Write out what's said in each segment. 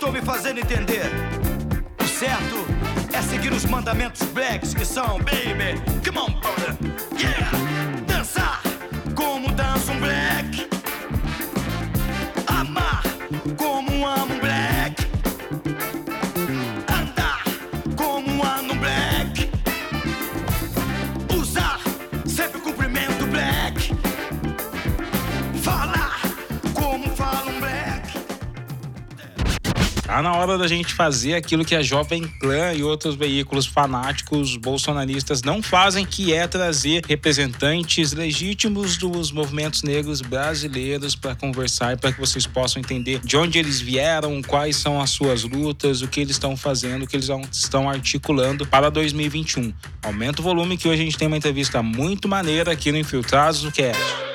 estou me fazendo entender. O certo é seguir os mandamentos blacks que são, baby, come on, brother, yeah, Tá na hora da gente fazer aquilo que a Jovem Clã e outros veículos fanáticos bolsonaristas não fazem, que é trazer representantes legítimos dos movimentos negros brasileiros para conversar e para que vocês possam entender de onde eles vieram, quais são as suas lutas, o que eles estão fazendo, o que eles estão articulando para 2021. Aumenta o volume que hoje a gente tem uma entrevista muito maneira aqui no Infiltrados do Cast.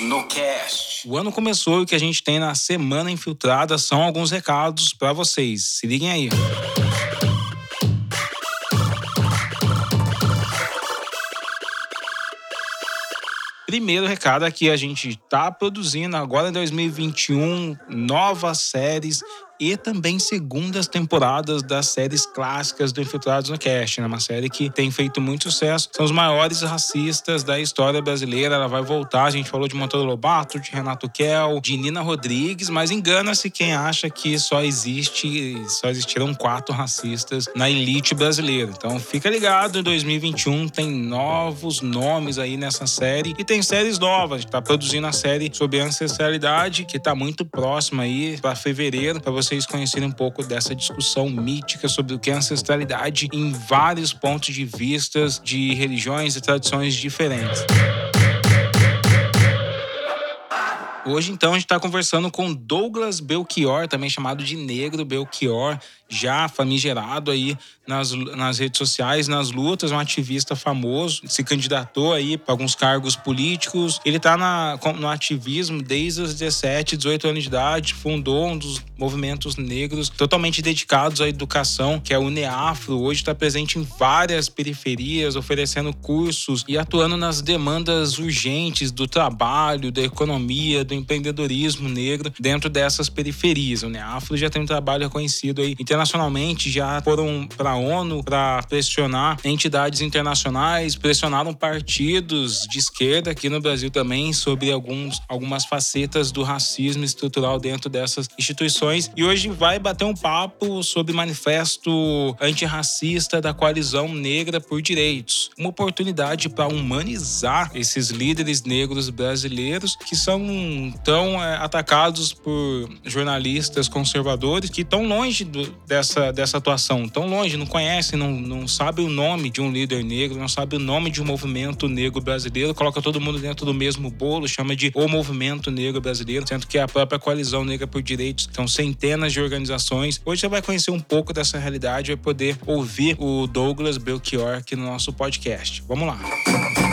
No Cast. O ano começou e o que a gente tem na Semana Infiltrada são alguns recados para vocês. Se liguem aí. Primeiro recado é que a gente está produzindo agora em 2021 novas séries e também segundas temporadas das séries clássicas do Infiltrados no Cast, né? Uma série que tem feito muito sucesso. São os maiores racistas da história brasileira. Ela vai voltar. A gente falou de Monteiro Lobato, de Renato Kell, de Nina Rodrigues, mas engana-se quem acha que só existe, só existiram quatro racistas na elite brasileira. Então fica ligado, em 2021 tem novos nomes aí nessa série e tem séries novas. A gente tá produzindo a série sobre ancestralidade, que tá muito próxima aí para fevereiro, para vocês conhecerem um pouco dessa discussão mítica sobre o que é ancestralidade em vários pontos de vistas de religiões e tradições diferentes. Hoje, então, a gente está conversando com Douglas Belchior, também chamado de Negro Belchior, já famigerado aí nas, nas redes sociais, nas lutas, um ativista famoso, se candidatou aí para alguns cargos políticos. Ele está no ativismo desde os 17, 18 anos de idade, fundou um dos movimentos negros totalmente dedicados à educação, que é o UNEAFRO. Hoje está presente em várias periferias, oferecendo cursos e atuando nas demandas urgentes do trabalho, da economia, do empreendedorismo negro dentro dessas periferias. O UNEAFRO já tem um trabalho reconhecido aí internacionalmente, já foram para a ONU para pressionar entidades internacionais, pressionaram partidos de esquerda aqui no Brasil também sobre alguns, algumas facetas do racismo estrutural dentro dessas instituições. E hoje vai bater um papo sobre manifesto antirracista da coalizão negra por direitos. Uma oportunidade para humanizar esses líderes negros brasileiros que são tão é, atacados por jornalistas conservadores que estão longe do, dessa, dessa atuação, tão longe, não conhecem, não, não sabe o nome de um líder negro, não sabe o nome de um movimento negro brasileiro, coloca todo mundo dentro do mesmo bolo, chama de o movimento negro brasileiro, sendo que é a própria coalizão negra por direitos são centenas de organizações. Hoje você vai conhecer um pouco dessa realidade, vai poder ouvir o Douglas Belchior aqui no nosso podcast. Vamos lá.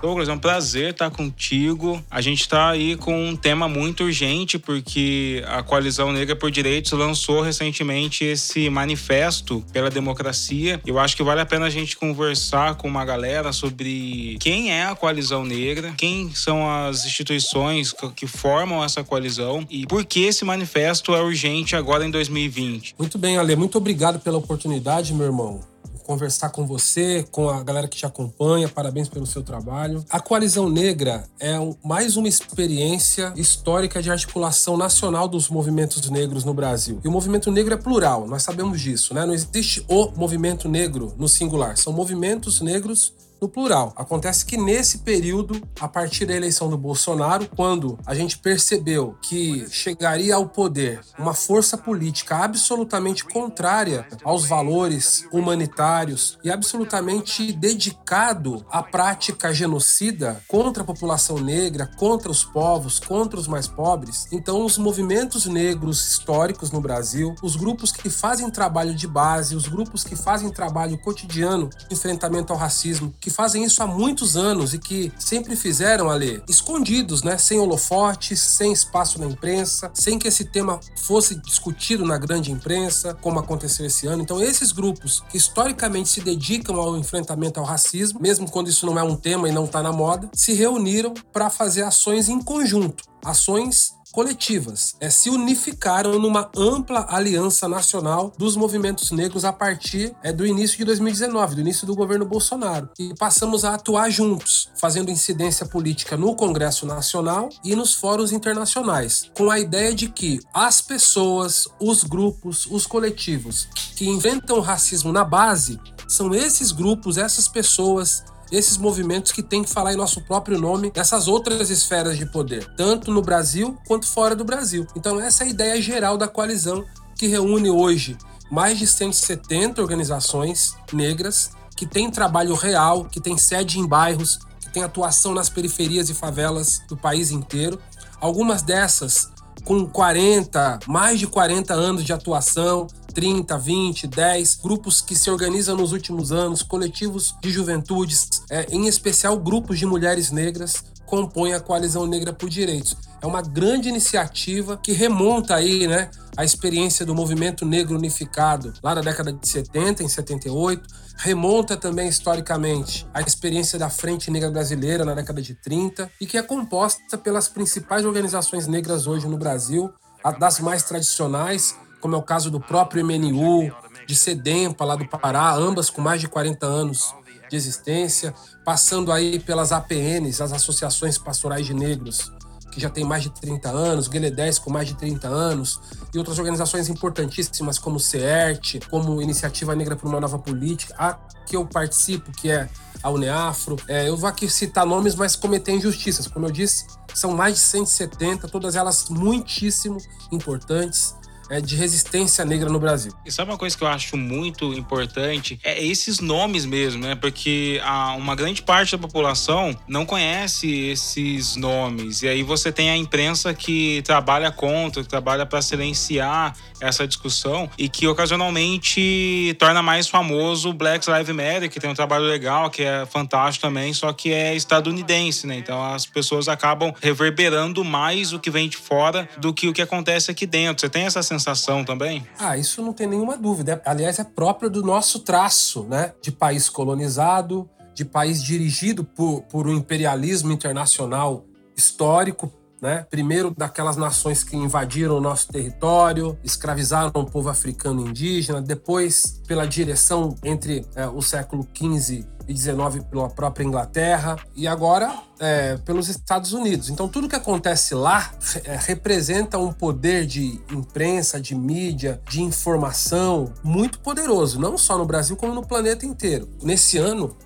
Douglas, é um prazer estar contigo. A gente está aí com um tema muito urgente, porque a Coalizão Negra por Direitos lançou recentemente esse manifesto pela democracia. Eu acho que vale a pena a gente conversar com uma galera sobre quem é a Coalizão Negra, quem são as instituições que formam essa coalizão e por que esse manifesto é urgente agora em 2020. Muito bem, Ale. Muito obrigado pela oportunidade, meu irmão conversar com você, com a galera que te acompanha. Parabéns pelo seu trabalho. A Coalizão Negra é mais uma experiência histórica de articulação nacional dos movimentos negros no Brasil. E o movimento negro é plural, nós sabemos disso, né? Não existe o movimento negro no singular, são movimentos negros no plural. Acontece que nesse período, a partir da eleição do Bolsonaro, quando a gente percebeu que chegaria ao poder uma força política absolutamente contrária aos valores humanitários e absolutamente dedicado à prática genocida contra a população negra, contra os povos, contra os mais pobres, então os movimentos negros históricos no Brasil, os grupos que fazem trabalho de base, os grupos que fazem trabalho cotidiano de enfrentamento ao racismo, que fazem isso há muitos anos e que sempre fizeram, ali escondidos, né? Sem holofotes, sem espaço na imprensa, sem que esse tema fosse discutido na grande imprensa, como aconteceu esse ano. Então, esses grupos que historicamente se dedicam ao enfrentamento ao racismo, mesmo quando isso não é um tema e não está na moda, se reuniram para fazer ações em conjunto, ações coletivas é, se unificaram numa ampla aliança nacional dos movimentos negros a partir é, do início de 2019, do início do governo Bolsonaro. E passamos a atuar juntos, fazendo incidência política no Congresso Nacional e nos fóruns internacionais, com a ideia de que as pessoas, os grupos, os coletivos que inventam racismo na base são esses grupos, essas pessoas esses movimentos que têm que falar em nosso próprio nome dessas outras esferas de poder, tanto no Brasil quanto fora do Brasil. Então, essa é a ideia geral da coalizão que reúne hoje mais de 170 organizações negras que têm trabalho real, que têm sede em bairros, que têm atuação nas periferias e favelas do país inteiro. Algumas dessas com 40, mais de 40 anos de atuação, 30, 20, 10, grupos que se organizam nos últimos anos, coletivos de juventudes, é, em especial grupos de mulheres negras, compõem a Coalizão Negra por Direitos. É uma grande iniciativa que remonta aí, né, a experiência do movimento negro unificado lá na década de 70, em 78, remonta também historicamente a experiência da Frente Negra Brasileira na década de 30 e que é composta pelas principais organizações negras hoje no Brasil, das mais tradicionais, como é o caso do próprio MNU, de Sedempa, lá do Pará, ambas com mais de 40 anos de existência, passando aí pelas APNs, as Associações Pastorais de Negros, que já tem mais de 30 anos, Guilherme 10 com mais de 30 anos, e outras organizações importantíssimas como o CERT, como Iniciativa Negra por uma Nova Política, a que eu participo, que é a Uneafro. É, eu vou aqui citar nomes, mas cometer injustiças. Como eu disse, são mais de 170, todas elas muitíssimo importantes é, de resistência negra no Brasil. E sabe uma coisa que eu acho muito importante? É esses nomes mesmo, né? Porque uma grande parte da população não conhece esses nomes. E aí você tem a imprensa que trabalha contra, que trabalha para silenciar essa discussão e que ocasionalmente torna mais famoso o Black Lives Matter, que tem um trabalho legal, que é fantástico também, só que é estadunidense, né? Então as pessoas acabam reverberando mais o que vem de fora do que o que acontece aqui dentro. Você tem essa sensação sensação também? Ah, isso não tem nenhuma dúvida. Aliás, é próprio do nosso traço, né? De país colonizado, de país dirigido por, por um imperialismo internacional histórico, né? Primeiro daquelas nações que invadiram o nosso território, escravizaram o povo africano indígena, depois pela direção entre é, o século XV e XIX pela própria Inglaterra e agora é, pelos Estados Unidos. Então tudo que acontece lá é, representa um poder de imprensa, de mídia, de informação muito poderoso, não só no Brasil como no planeta inteiro. Nesse ano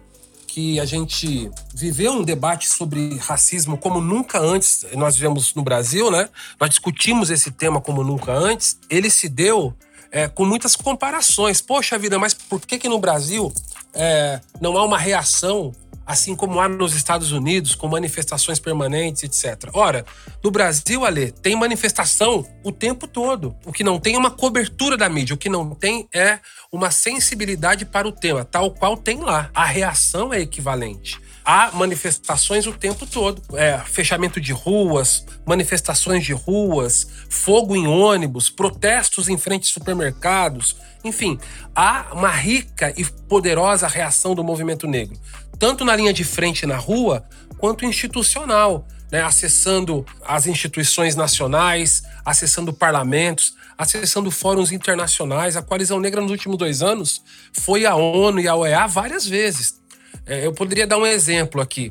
que a gente viveu um debate sobre racismo como nunca antes nós vivemos no Brasil, né? Nós discutimos esse tema como nunca antes. Ele se deu é, com muitas comparações. Poxa vida, mas por que que no Brasil é, não há uma reação assim como há nos Estados Unidos, com manifestações permanentes, etc. Ora, no Brasil, Ale, tem manifestação o tempo todo. O que não tem é uma cobertura da mídia, o que não tem é uma sensibilidade para o tema, tal qual tem lá. A reação é equivalente. Há manifestações o tempo todo. É, fechamento de ruas, manifestações de ruas, fogo em ônibus, protestos em frente a supermercados. Enfim, há uma rica e poderosa reação do movimento negro tanto na linha de frente na rua, quanto institucional, né? acessando as instituições nacionais, acessando parlamentos, acessando fóruns internacionais. A Coalizão Negra, nos últimos dois anos, foi à ONU e à OEA várias vezes. É, eu poderia dar um exemplo aqui.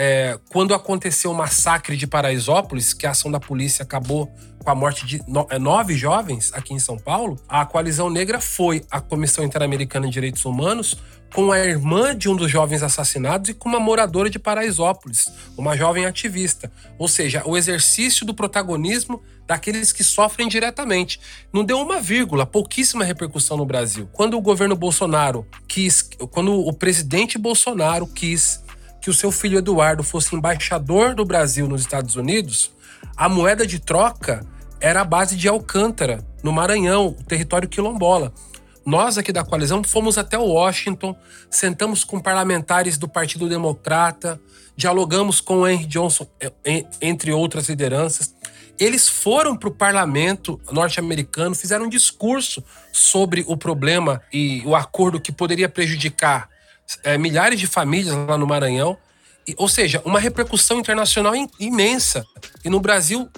É, quando aconteceu o massacre de Paraisópolis, que a ação da polícia acabou com a morte de é, nove jovens aqui em São Paulo, a Coalizão Negra foi à Comissão Interamericana de Direitos Humanos com a irmã de um dos jovens assassinados e com uma moradora de Paraisópolis, uma jovem ativista. Ou seja, o exercício do protagonismo daqueles que sofrem diretamente. Não deu uma vírgula, pouquíssima repercussão no Brasil. Quando o governo Bolsonaro quis, quando o presidente Bolsonaro quis que o seu filho Eduardo fosse embaixador do Brasil nos Estados Unidos, a moeda de troca era a base de Alcântara, no Maranhão, território quilombola. Nós aqui da coalizão fomos até Washington, sentamos com parlamentares do Partido Democrata, dialogamos com o Henry Johnson, entre outras lideranças. Eles foram para o parlamento norte-americano, fizeram um discurso sobre o problema e o acordo que poderia prejudicar é, milhares de famílias lá no Maranhão. E, ou seja, uma repercussão internacional imensa. E no Brasil,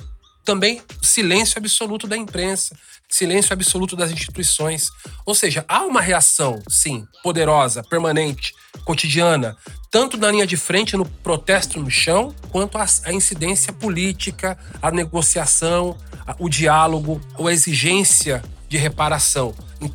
também silêncio absoluto da imprensa, silêncio absoluto das instituições. Ou seja, há uma reação, sim, poderosa, permanente, cotidiana, tanto na linha de frente, no protesto no chão, quanto a, a incidência política, a negociação, a, o diálogo, a exigência de reparação.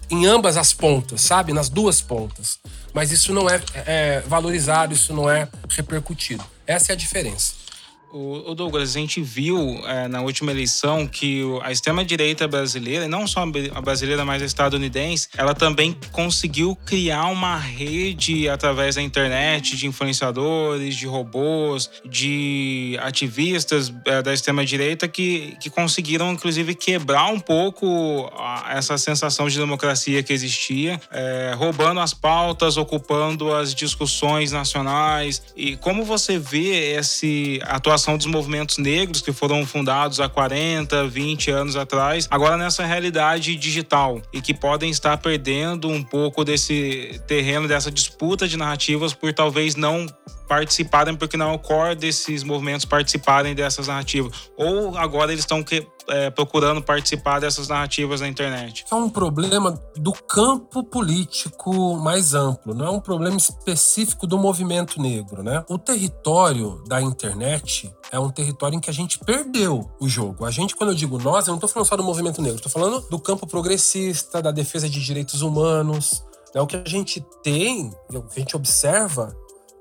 Em, ambas as pontas, sabe? Nas duas pontas. Mas isso não é, é valorizado, isso não é repercutido. Essa é a diferença. O, Douglas, a gente viu é, na última eleição que a extrema-direita brasileira, não só a brasileira, mas a estadunidense, ela também conseguiu criar uma rede através da internet de influenciadores, de robôs, de ativistas é, da extrema-direita que, que conseguiram, inclusive, quebrar um pouco essa sensação de democracia que existia, é, roubando as pautas, ocupando as discussões nacionais. E como você vê essa dos movimentos negros que foram fundados há 40, 20 anos atrás, agora nessa realidade digital e que podem estar perdendo um pouco desse terreno, dessa disputa de narrativas por talvez não participarem, porque não é o core desses movimentos participarem dessas narrativas. Ou agora eles estão é, procurando participar dessas narrativas na internet. É um problema do campo político mais amplo, não é um problema específico do movimento negro, né? O território da internet é um território em que a gente perdeu o jogo. A gente, quando eu digo nós, eu não estou falando só do movimento negro, estou falando do campo progressista, da defesa de direitos humanos. É o que a gente tem, o que a gente observa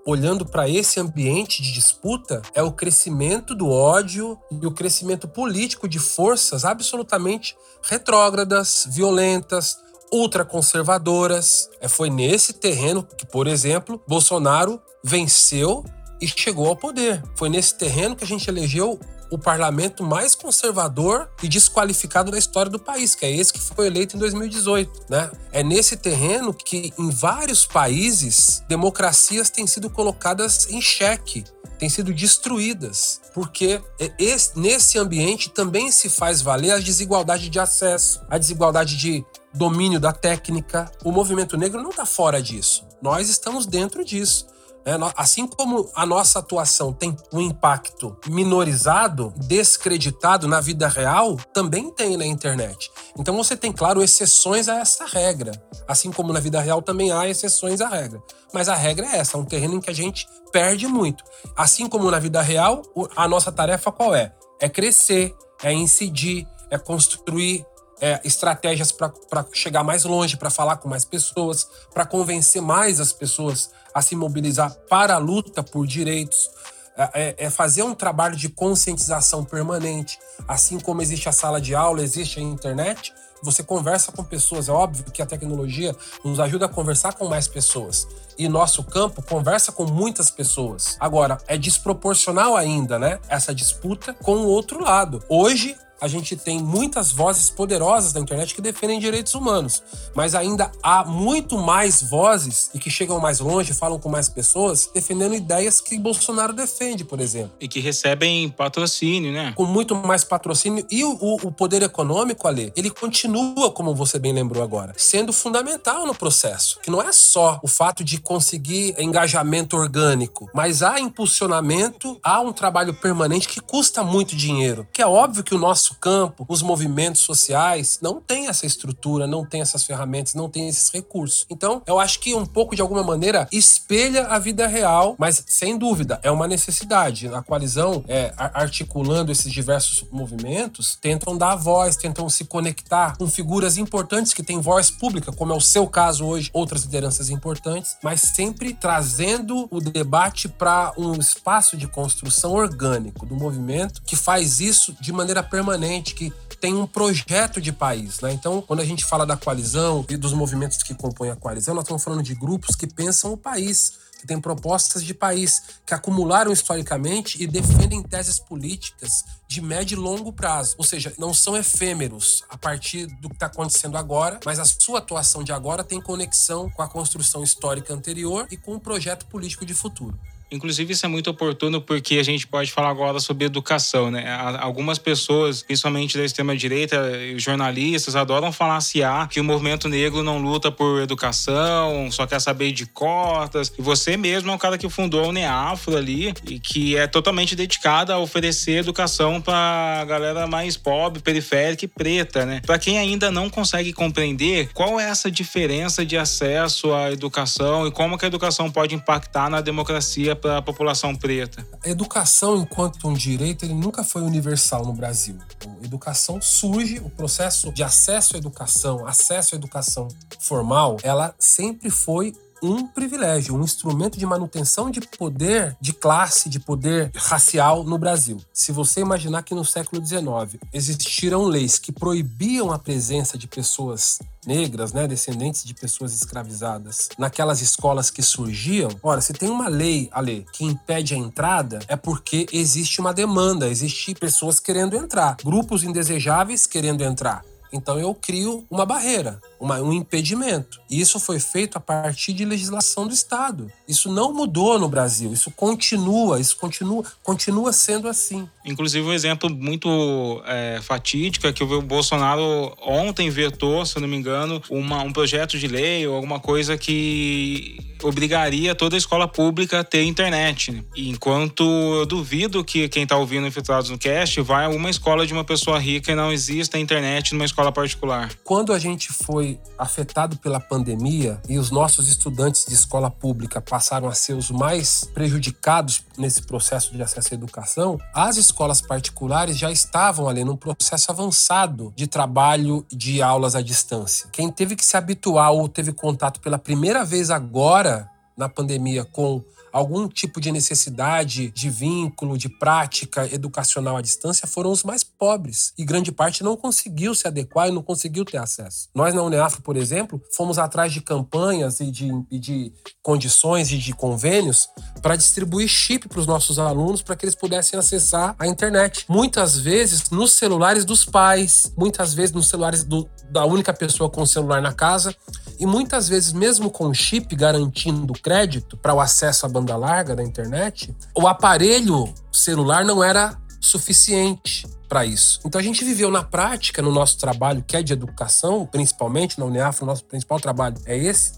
olhando para esse ambiente de disputa é o crescimento do ódio e o crescimento político de forças absolutamente retrógradas, violentas, ultraconservadoras. É, foi nesse terreno que, por exemplo, Bolsonaro venceu e chegou ao poder. Foi nesse terreno que a gente elegeu o parlamento mais conservador e desqualificado da história do país, que é esse que foi eleito em 2018. Né? É nesse terreno que, em vários países, democracias têm sido colocadas em xeque, têm sido destruídas, porque esse, nesse ambiente também se faz valer a desigualdade de acesso, a desigualdade de domínio da técnica. O movimento negro não está fora disso. Nós estamos dentro disso. É, assim como a nossa atuação tem um impacto minorizado, descreditado na vida real, também tem na internet. Então você tem, claro, exceções a essa regra. Assim como na vida real também há exceções à regra. Mas a regra é essa, é um terreno em que a gente perde muito. Assim como na vida real, a nossa tarefa qual é? É crescer, é incidir, é construir é, estratégias para chegar mais longe, para falar com mais pessoas, para convencer mais as pessoas a se mobilizar para a luta por direitos. É, é, é, fazer um trabalho de conscientização permanente. Assim como existe a sala de aula, existe a internet, você conversa com pessoas. É óbvio que a tecnologia nos ajuda a conversar com mais pessoas. E nosso campo conversa com muitas pessoas. Agora, é desproporcional ainda, né? Essa disputa com o outro lado. Hoje, a gente tem muitas vozes poderosas na internet que defendem direitos humanos, mas ainda há muito mais vozes e que chegam mais longe, falam com mais pessoas, defendendo ideias que Bolsonaro defende, por exemplo. E que recebem patrocínio, né? Com muito mais patrocínio. E o, o poder econômico, ali, ele continua, como você bem lembrou agora, sendo fundamental no processo. Que não é só o fato de conseguir engajamento orgânico, mas há impulsionamento, há um trabalho permanente que custa muito dinheiro. Que é óbvio que o nosso nosso campo, os movimentos sociais, não tem essa estrutura, não tem essas ferramentas, não tem esses recursos. Então, eu acho que um pouco, de alguma maneira, espelha a vida real, mas sem dúvida, é uma necessidade. A coalizão, é, articulando esses diversos movimentos, tentam dar voz, tentam se conectar com figuras importantes que têm voz pública, como é o seu caso hoje, outras lideranças importantes, mas sempre trazendo o debate para um espaço de construção orgânico do movimento que faz isso de maneira permanente, que tem um projeto de país. Né? Então, quando a gente fala da coalizão e dos movimentos que compõem a coalizão, nós estamos falando de grupos que pensam o país, que têm propostas de país, que acumularam historicamente e defendem teses políticas de médio e longo prazo. Ou seja, não são efêmeros a partir do que está acontecendo agora, mas a sua atuação de agora tem conexão com a construção histórica anterior e com o projeto político de futuro. Inclusive, isso é muito oportuno porque a gente pode falar agora sobre educação, né? Algumas pessoas, principalmente da extrema-direita, jornalistas, adoram falaciar que o movimento negro não luta por educação, só quer saber de cotas. E você mesmo é um cara que fundou o Neafro ali e que é totalmente dedicado a oferecer educação para a galera mais pobre, periférica e preta, né? Para quem ainda não consegue compreender qual é essa diferença de acesso à educação e como que a educação pode impactar na democracia para a população preta? A educação, enquanto um direito, ele nunca foi universal no Brasil. A educação surge, o processo de acesso à educação, acesso à educação formal, ela sempre foi um privilégio, um instrumento de manutenção de poder de classe, de poder racial no Brasil. Se você imaginar que no século XIX existiram leis que proibiam a presença de pessoas negras, né, descendentes de pessoas escravizadas, naquelas escolas que surgiam, ora, se tem uma lei, a lei, que impede a entrada, é porque existe uma demanda, existe pessoas querendo entrar, grupos indesejáveis querendo entrar. Então eu crio uma barreira, uma, um impedimento. E isso foi feito a partir de legislação do Estado. Isso não mudou no Brasil, isso continua, isso continua, continua sendo assim. Inclusive, um exemplo muito é, fatídico é que o Bolsonaro ontem vetou, se não me engano, uma, um projeto de lei ou alguma coisa que obrigaria toda a escola pública a ter internet. Né? Enquanto eu duvido que quem está ouvindo Infiltrados no Cast vai a uma escola de uma pessoa rica e não exista internet numa escola particular. Quando a gente foi afetado pela pandemia e os nossos estudantes de escola pública passaram a ser os mais prejudicados nesse processo de acesso à educação, as escolas particulares já estavam ali num processo avançado de trabalho de aulas à distância. Quem teve que se habituar ou teve contato pela primeira vez agora na pandemia com algum tipo de necessidade de vínculo, de prática educacional à distância foram os mais pobres. E grande parte não conseguiu se adequar e não conseguiu ter acesso. Nós, na Uneafro, por exemplo, fomos atrás de campanhas e de, e de condições e de convênios para distribuir chip para os nossos alunos para que eles pudessem acessar a internet. Muitas vezes nos celulares dos pais, muitas vezes nos celulares do, da única pessoa com celular na casa. E muitas vezes, mesmo com chip garantindo crédito para o acesso à banda larga da internet, o aparelho celular não era suficiente para isso. Então a gente viveu na prática, no nosso trabalho, que é de educação, principalmente na Uneafro, o nosso principal trabalho é esse,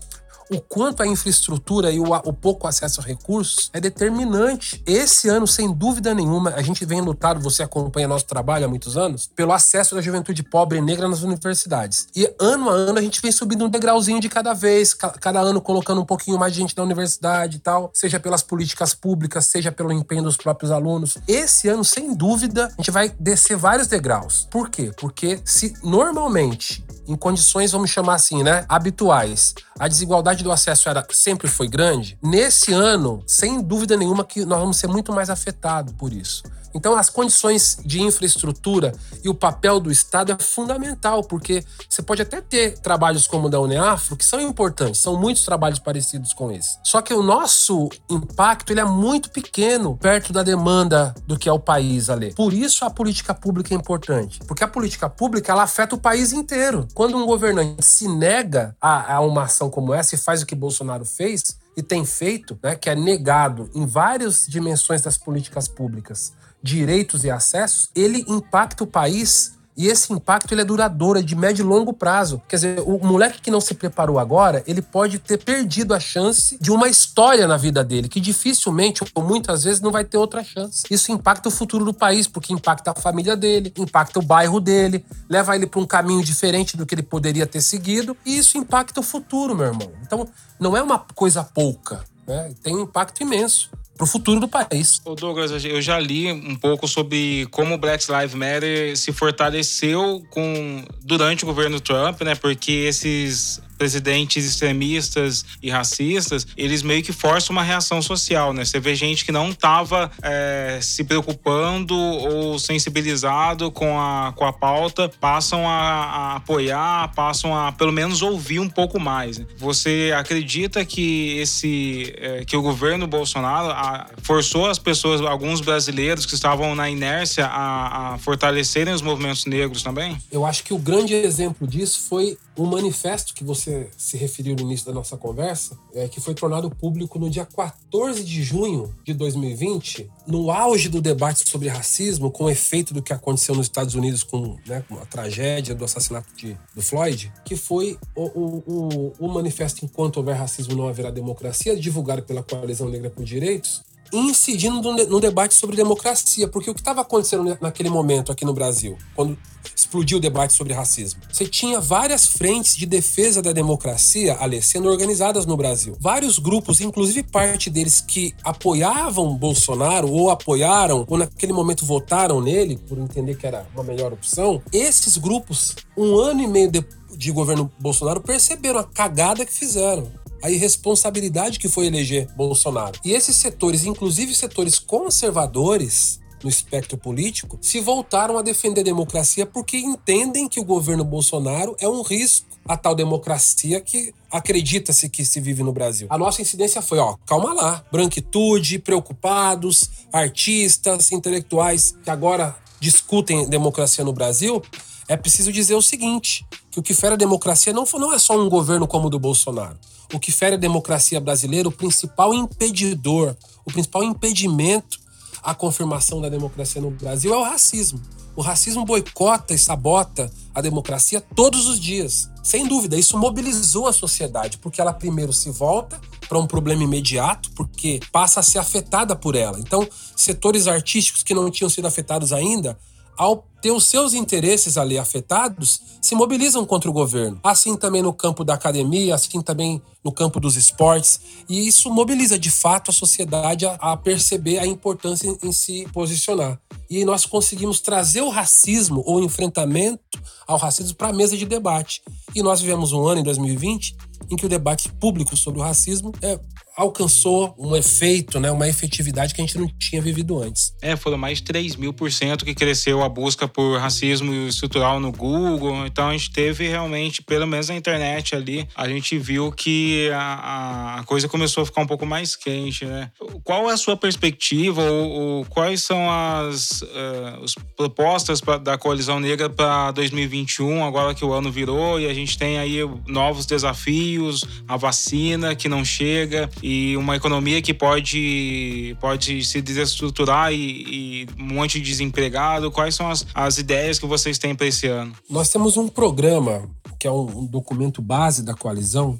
o quanto a infraestrutura e o, o, pouco acesso a recursos é determinante. Esse ano, sem dúvida nenhuma, a gente vem lutado, você acompanha nosso trabalho há muitos anos, pelo acesso da juventude pobre e negra nas universidades. E ano a ano a gente vem subindo um degrauzinho de cada vez, cada ano colocando um pouquinho mais de gente na universidade e tal, seja pelas políticas públicas, seja pelo empenho dos próprios alunos. Esse ano, sem dúvida, a gente vai descer vários degraus. Por quê? Porque se normalmente em condições, vamos chamar assim, né, habituais, a desigualdade do acesso era, sempre foi grande, nesse ano, sem dúvida nenhuma, que nós vamos ser muito mais afetados por isso. Então, as condições de infraestrutura e o papel do Estado é fundamental, porque você pode até ter trabalhos como o da Uneafro, que são importantes, são muitos trabalhos parecidos com esse. Só que o nosso impacto ele é muito pequeno perto da demanda do que é o país ali. Por isso a política pública é importante, porque a política pública ela afeta o país inteiro. Quando um governante se nega a, a uma ação como essa e faz o que Bolsonaro fez, e tem feito, né, que é negado em várias dimensões das políticas públicas, direitos e acessos, ele impacta o país E esse impacto ele é duradouro, é de médio e longo prazo. Quer dizer, o moleque que não se preparou agora, ele pode ter perdido a chance de uma história na vida dele, que dificilmente ou muitas vezes não vai ter outra chance. Isso impacta o futuro do país, porque impacta a família dele, impacta o bairro dele, leva ele para um caminho diferente do que ele poderia ter seguido, e isso impacta o futuro, meu irmão. Então, não é uma coisa pouca, né? Tem um impacto imenso para o futuro do país. Ô Douglas, eu já li um pouco sobre como o Black Lives Matter se fortaleceu com durante o governo Trump, né? Porque esses presidentes extremistas e racistas, eles meio que forçam uma reação social, né? Você vê gente que não estava é, se preocupando ou sensibilizado com a, com a pauta, passam a, a, apoiar, passam a pelo menos ouvir um pouco mais. Né? Você acredita que esse é, que o governo Bolsonaro forçou as pessoas, alguns brasileiros que estavam na inércia, a, a fortalecerem os movimentos negros também? Eu acho que o grande exemplo disso foi o manifesto que você se referiu no início da nossa conversa, é, que foi tornado público no dia 14 de junho de 2020, no auge do debate sobre racismo, com efeito do que aconteceu nos Estados Unidos com, né, com a tragédia do assassinato de, do Floyd, que foi o, o, o, o manifesto Enquanto Houver Racismo Não Haverá Democracia, divulgado pela Coalizão Negra por Direitos, incidindo no, debate sobre democracia, porque o que estava acontecendo naquele momento aqui no Brasil, quando explodiu o debate sobre racismo? Você tinha várias frentes de defesa da democracia, ali, sendo organizadas no Brasil. Vários grupos, inclusive parte deles que apoiavam Bolsonaro, ou apoiaram, ou naquele momento votaram nele, por entender que era uma melhor opção. Esses grupos, um ano e meio de governo Bolsonaro, perceberam a cagada que fizeram a irresponsabilidade que foi eleger Bolsonaro. E esses setores, inclusive setores conservadores, no espectro político, se voltaram a defender a democracia porque entendem que o governo Bolsonaro é um risco à tal democracia que acredita-se que se vive no Brasil. A nossa incidência foi, ó, calma lá, branquitude, preocupados, artistas, intelectuais que agora discutem democracia no Brasil, é preciso dizer o seguinte, que o que fere a democracia não, não é só um governo como o do Bolsonaro o que fere a democracia brasileira, o principal impedidor, o principal impedimento à confirmação da democracia no Brasil é o racismo. O racismo boicota e sabota a democracia todos os dias. Sem dúvida, isso mobilizou a sociedade, porque ela primeiro se volta para um problema imediato, porque passa a ser afetada por ela. Então, setores artísticos que não tinham sido afetados ainda ao ter os seus interesses ali afetados, se mobilizam contra o governo. Assim também no campo da academia, assim também no campo dos esportes. E isso mobiliza de fato a sociedade a, perceber a importância em, em se posicionar. E nós conseguimos trazer o racismo ou o enfrentamento ao racismo para a mesa de debate. E nós vivemos um ano, em 2020, em que o debate público sobre o racismo é, alcançou um efeito, né, uma efetividade que a gente não tinha vivido antes. É, foram mais de 3 mil por cento que cresceu a busca por racismo estrutural no Google. Então a gente teve realmente, pelo menos na internet ali, a gente viu que a, a coisa começou a ficar um pouco mais quente, né? Qual é a sua perspectiva ou, ou quais são as, uh, as propostas pra, da Coalizão Negra para 2021, agora que o ano virou e a gente tem aí novos desafios, a vacina que não chega e uma economia que pode, pode se desestruturar e, e um monte de desempregado? Quais são as, as ideias que vocês têm para esse ano? Nós temos um programa, que é um documento base da coalizão,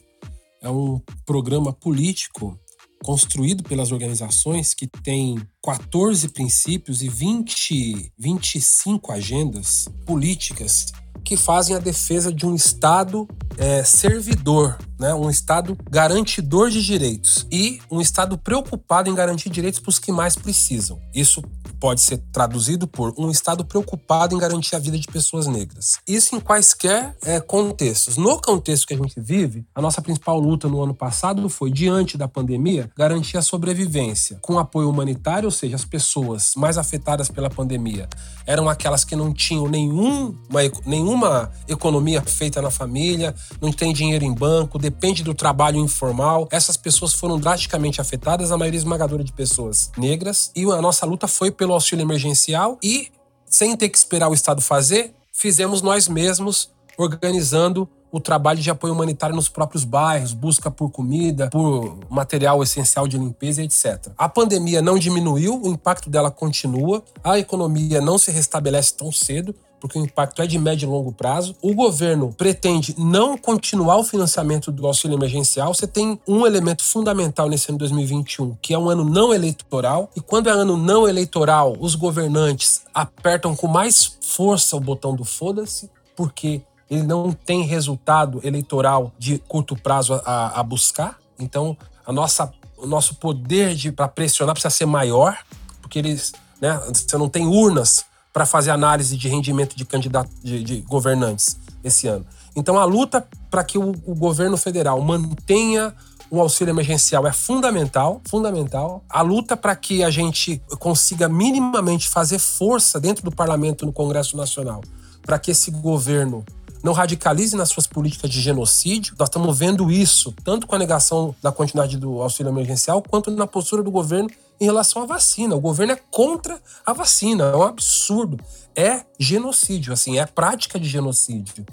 é um programa político construído pelas organizações que tem 14 princípios e 20, 25 agendas políticas que fazem a defesa de um Estado é, servidor, né? um Estado garantidor de direitos e um Estado preocupado em garantir direitos para os que mais precisam. Isso pode ser traduzido por um Estado preocupado em garantir a vida de pessoas negras. Isso em quaisquer é, contextos. No contexto que a gente vive, a nossa principal luta no ano passado foi, diante da pandemia, garantir a sobrevivência com apoio humanitário, ou seja, as pessoas mais afetadas pela pandemia eram aquelas que não tinham nenhum, uma, nenhuma economia feita na família, não tem dinheiro em banco, depende do trabalho informal. Essas pessoas foram drasticamente afetadas, a maioria esmagadora de pessoas negras, e a nossa luta foi pelo auxílio emergencial e, sem ter que esperar o Estado fazer, fizemos nós mesmos organizando o trabalho de apoio humanitário nos próprios bairros, busca por comida, por material essencial de limpeza, etc. A pandemia não diminuiu, o impacto dela continua, a economia não se restabelece tão cedo, porque o impacto é de médio e longo prazo. O governo pretende não continuar o financiamento do auxílio emergencial. Você tem um elemento fundamental nesse ano 2021, que é um ano não eleitoral. E quando é ano não eleitoral, os governantes apertam com mais força o botão do foda-se, porque ele não tem resultado eleitoral de curto prazo a, a buscar. Então, a nossa, o nosso poder para pressionar precisa ser maior, porque eles, né, você não tem urnas para fazer análise de rendimento de candidato de, de governantes esse ano. Então a luta para que o, o, governo federal mantenha o auxílio emergencial é fundamental, fundamental. A luta para que a gente consiga minimamente fazer força dentro do parlamento no Congresso Nacional para que esse governo não radicalize nas suas políticas de genocídio. Nós estamos vendo isso tanto com a negação da quantidade do auxílio emergencial, quanto na postura do governo em relação à vacina. O governo é contra a vacina, é um absurdo. É genocídio, assim, é prática de genocídio.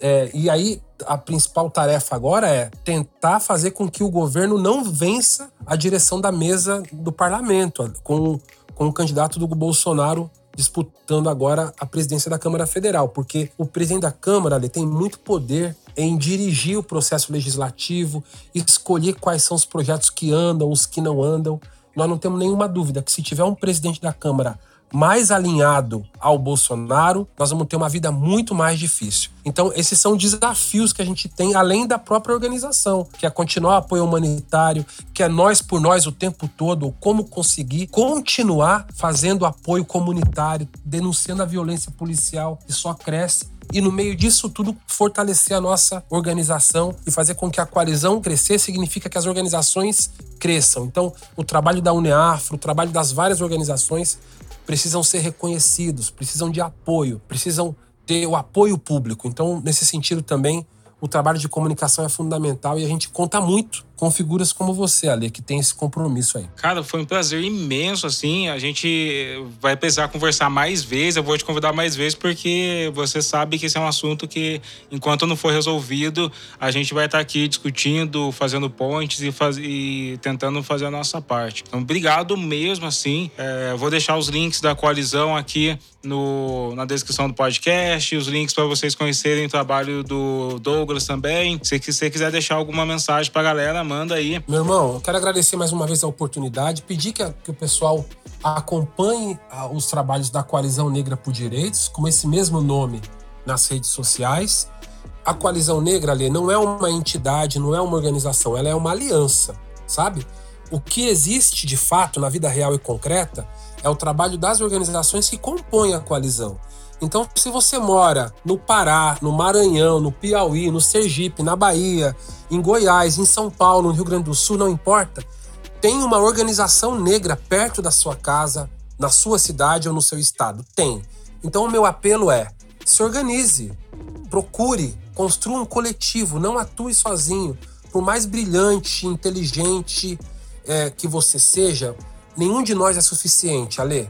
É, e aí, a principal tarefa agora é tentar fazer com que o governo não vença a direção da mesa do parlamento, com, com o candidato do Bolsonaro disputando agora a presidência da Câmara Federal, porque o presidente da Câmara ele tem muito poder em dirigir o processo legislativo, escolher quais são os projetos que andam, os que não andam. Nós não temos nenhuma dúvida que se tiver um presidente da Câmara mais alinhado ao Bolsonaro, nós vamos ter uma vida muito mais difícil. Então, esses são desafios que a gente tem além da própria organização, que é continuar o apoio humanitário, que é nós por nós o tempo todo, como conseguir continuar fazendo apoio comunitário, denunciando a violência policial que só cresce e no meio disso tudo fortalecer a nossa organização e fazer com que a coalizão crescer significa que as organizações cresçam. Então, o trabalho da UNEAFRO, o trabalho das várias organizações precisam ser reconhecidos, precisam de apoio, precisam ter o apoio público. Então, nesse sentido também, o trabalho de comunicação é fundamental e a gente conta muito com figuras como você, Ale, que tem esse compromisso aí. Cara, foi um prazer imenso, assim. A gente vai precisar conversar mais vezes. Eu vou te convidar mais vezes, porque você sabe que esse é um assunto que, enquanto não for resolvido, a gente vai estar aqui discutindo, fazendo pontes e, faz... e tentando fazer a nossa parte. Então, obrigado mesmo, assim. É, vou deixar os links da coalizão aqui no, na descrição do podcast, os links para vocês conhecerem o trabalho do Douglas também. Se você quiser deixar alguma mensagem para a galera, aí. Meu irmão, eu quero agradecer mais uma vez a oportunidade, pedir que, que o pessoal acompanhe ah, os trabalhos da Coalizão Negra por Direitos, com esse mesmo nome nas redes sociais. A Coalizão Negra, ali não é uma entidade, não é uma organização, ela é uma aliança, sabe? O que existe de fato na vida real e concreta é o trabalho das organizações que compõem a coalizão. Então, se você mora no Pará, no Maranhão, no Piauí, no Sergipe, na Bahia, em Goiás, em São Paulo, no Rio Grande do Sul, não importa, tem uma organização negra perto da sua casa, na sua cidade ou no seu estado? Tem. Então, o meu apelo é: se organize, procure, construa um coletivo, não atue sozinho. Por mais brilhante, inteligente é, que você seja, nenhum de nós é suficiente, Ale.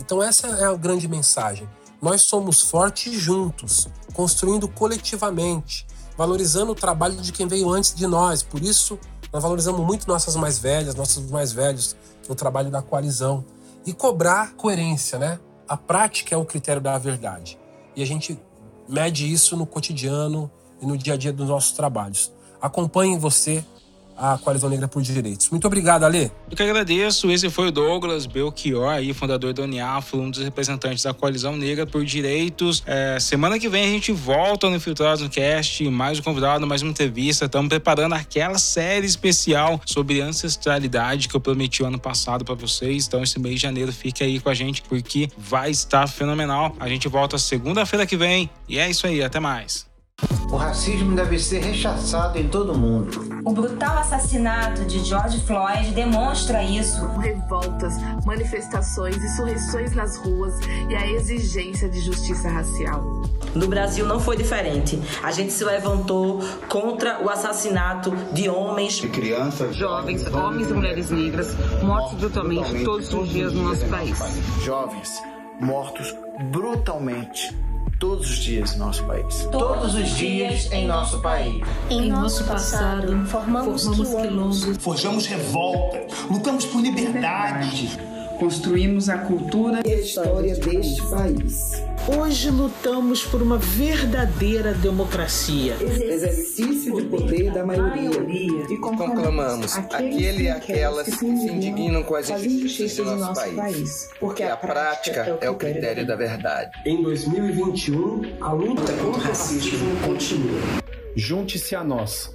Então, essa é a grande mensagem. Nós somos fortes juntos, construindo coletivamente, valorizando o trabalho de quem veio antes de nós. Por isso, nós valorizamos muito nossas mais velhas, nossos mais velhos, o trabalho da coalizão. E cobrar coerência, né? A prática é o critério da verdade. E a gente mede isso no cotidiano e no dia a dia dos nossos trabalhos. Acompanhe você a Coalizão Negra por Direitos. Muito obrigado, Ale. Eu que agradeço. Esse foi o Douglas Belchior, aí, fundador da Uniafro, um dos representantes da Coalizão Negra por Direitos. É, semana que vem a gente volta no Infiltrados no Cast, mais um convidado, mais uma entrevista. Estamos preparando aquela série especial sobre ancestralidade que eu prometi o ano passado para vocês. Então, esse mês de janeiro, fique aí com a gente, porque vai estar fenomenal. A gente volta segunda-feira que vem. E é isso aí, até mais. O racismo deve ser rechaçado em todo mundo. O brutal assassinato de George Floyd demonstra isso. Revoltas, manifestações, insurreições nas ruas e a exigência de justiça racial. No Brasil não foi diferente. A gente se levantou contra o assassinato de homens, de crianças, jovens, homens e mulheres negras mortos brutalmente todos os dias no nosso país. Jovens mortos brutalmente todos os dias em nosso país. Todos os dias em nosso país. Em nosso passado, formamos, formamos quilombos. Forjamos revolta, lutamos por liberdade. Construímos a cultura e a história deste país. Hoje lutamos por uma verdadeira democracia. Exercício de poder da maioria. E conclamamos aquele e aquelas que se indignam com as injustiças do nosso país. Porque a prática é o critério da verdade. Em 2021, a luta contra o racismo continua. Junte-se a nós.